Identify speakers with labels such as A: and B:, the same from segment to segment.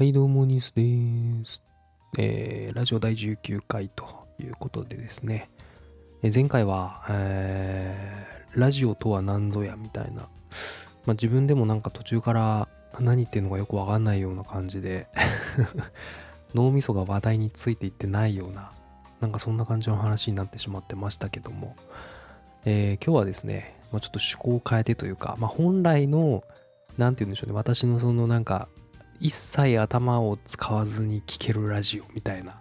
A: はい、どうも、ニュースです。えー、ラジオ第19回ということでですね、え前回は、えーラジオとは何ぞやみたいな、まあ、自分でもなんか途中から何言ってるのかよくわかんないような感じで、脳みそが話題についていってないような、なんかそんな感じの話になってしまってましたけども、えー今日はですね、まあ、ちょっと趣向を変えてというか、まあ、本来の、なんて言うんでしょうね、私のそのなんか、一切頭を使わずに聴けるラジオみたいな。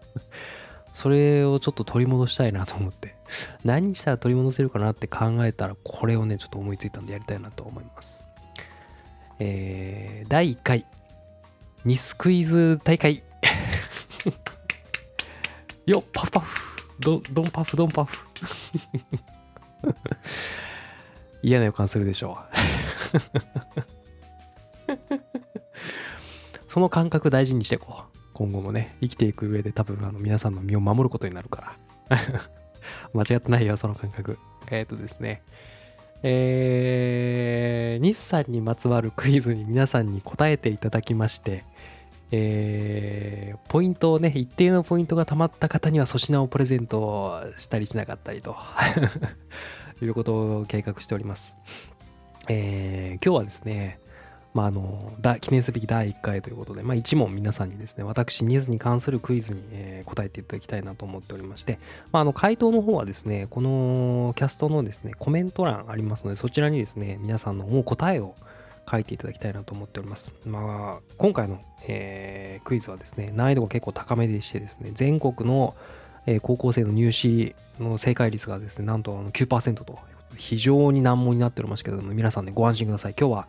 A: それをちょっと取り戻したいなと思って。何したら取り戻せるかなって考えたらこれをねちょっと思いついたんでやりたいなと思います。えー、第1回。ニスクイズ大会。よっパフパフ。ドドンパフドンパフ。嫌な予感するでしょ。うその感覚大事にしていこう。今後もね、生きていく上で多分あの皆さんの身を守ることになるから。間違ってないよ、その感覚。えっ、とですね。えー、日産にまつわるクイズに皆さんに答えていただきまして、えー、ポイントをね、一定のポイントが溜まった方には粗品をプレゼントしたりしなかったりと いうことを計画しております。えー、今日はですね、まあ、あのだ記念すべき第1回ということで、まあ、1問皆さんにですね私ニーズに関するクイズに、えー答えていただきたいなと思っておりまして、まあ、あの回答の方はですねこのキャストのですねコメント欄ありますのでそちらにですね皆さんの思う答えを書いていただきたいなと思っております。まあ、今回の、えークイズはですね難易度が結構高めでしてですね全国の、えー高校生の入試の正解率がですねなんとあの9%と非常に難問になっておりますけれども皆さんねご安心ください。今日は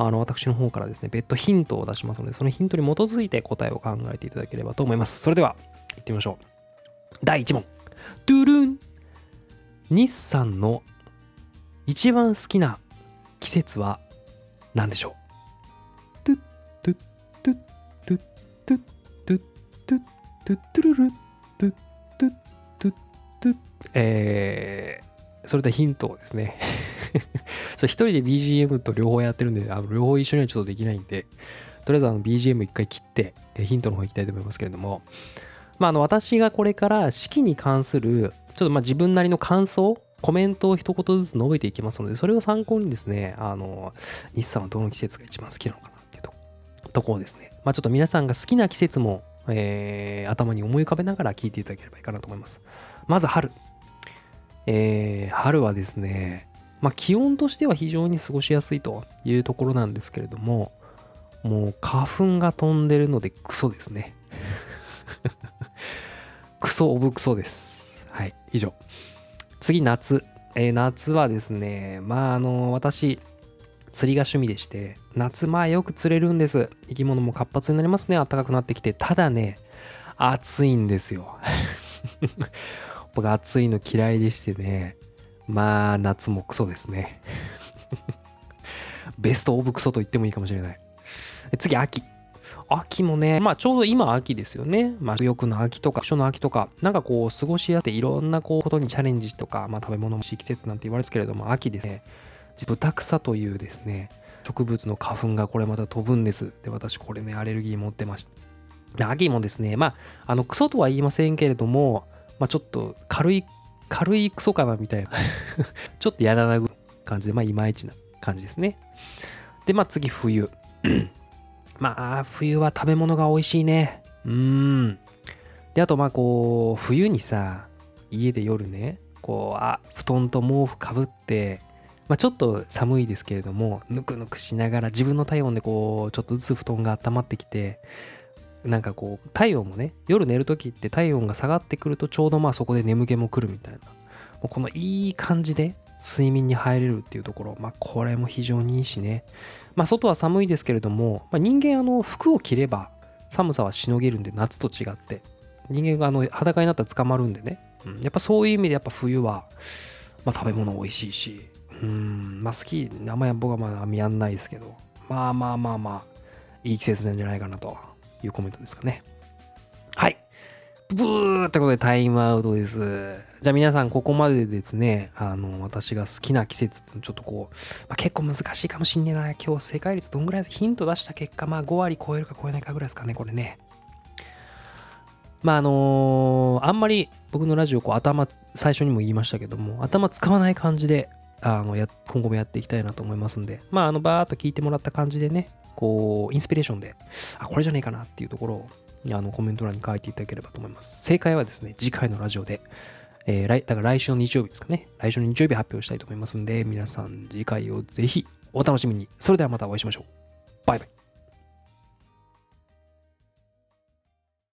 A: あの私の方からですね、別途ヒントを出しますので、そのヒントに基づいて答えを考えていただければと思います。それでは、行ってみましょう。第1問。ドゥルン日産の一番好きな季節は何でしょう？トゥットゥットゥットゥットゥットゥットゥットゥットゥルルトゥットゥットゥットゥッえー、それでヒントをですね一人で BGM と両方やってるんで、あの両方一緒にはちょっとできないんで、とりあえず BGM 一回切って、ヒントの方行きたいと思いますけれども、まあ、あの私がこれから式に関する、ちょっとまあ自分なりの感想、コメントを一言ずつ述べていきますので、それを参考にですね、あの、日産はどの季節が一番好きなのかなっていうとところですね。まあちょっと皆さんが好きな季節も、えー頭に思い浮かべながら聞いていただければいいかなと思います。まず春。えー春はですね、まあ、気温としては非常に過ごしやすいというところなんですけれども、もう花粉が飛んでるのでクソですね。クソオブクソです。はい、以上。次、夏。えー夏はですね、まあ、あの、私、釣りが趣味でして、夏、まあよく釣れるんです。生き物も活発になりますね。暖かくなってきて。ただね、暑いんですよ。僕、暑いの嫌いでしてね。まあ、夏もクソですね。ベストオブクソと言ってもいいかもしれない。次、秋。秋もね、まあちょうど今秋ですよね。まあ食欲の秋とか、書の秋とか、なんかこう過ごしやっていろんなこうことにチャレンジとか、まあ食べ物もしい季節なんて言われますけれども、秋ですね。豚草というですね、植物の花粉がこれまた飛ぶんです。で、私これね、アレルギー持ってました。で秋もですね、まあ、あの、クソとは言いませんけれども、まあちょっと軽い、軽いクソかなみたいな。ちょっとやだなぐ感じで、まあいまいちな感じですね。で、まあ次冬。まあ冬は食べ物が美味しいね。うーん。で、あとまあこう、冬にさ、家で夜ね、こう、あ、布団と毛布かぶって、まあちょっと寒いですけれども、ぬくぬくしながら自分の体温でこう、ちょっとずつ布団が温まってきて、なんかこう、体温もね、夜寝るときって体温が下がってくるとちょうどまあそこで眠気も来るみたいな。もうこのいい感じで睡眠に入れるっていうところ、まあこれも非常にいいしね。まあ外は寒いですけれども、まあ、人間あの服を着れば寒さはしのげるんで夏と違って。人間があの裸になったら捕まるんでね。うん、やっぱそういう意味でやっぱ冬は、まあ食べ物美味しいし、うん、まあ好き、あんまり僕はまあやんないですけど、まあまあまあまあ、いい季節なんじゃないかなというコメントですかね。はい。ブーってことでタイムアウトです。じゃあ皆さんここまでですね、あの、私が好きな季節、ちょっとこう、まあ、結構難しいかもしんねえな。今日正解率どんぐらいヒント出した結果、まあ5割超えるか超えないかぐらいですかね、これね。まああのーあんまり僕のラジオこう頭最初にも言いましたけども頭使わない感じであのや今後もやっていきたいなと思いますんで。まああのバーっと聞いてもらった感じでねこうインスピレーションであこれじゃねえかなっていうところをあのコメント欄に書いていただければと思います。正解はですね次回のラジオでえー来だから来週の日曜日ですかね。来週の日曜日発表したいと思いますんで皆さん次回をぜひお楽しみに。それではまたお会いしましょう。バイバイ。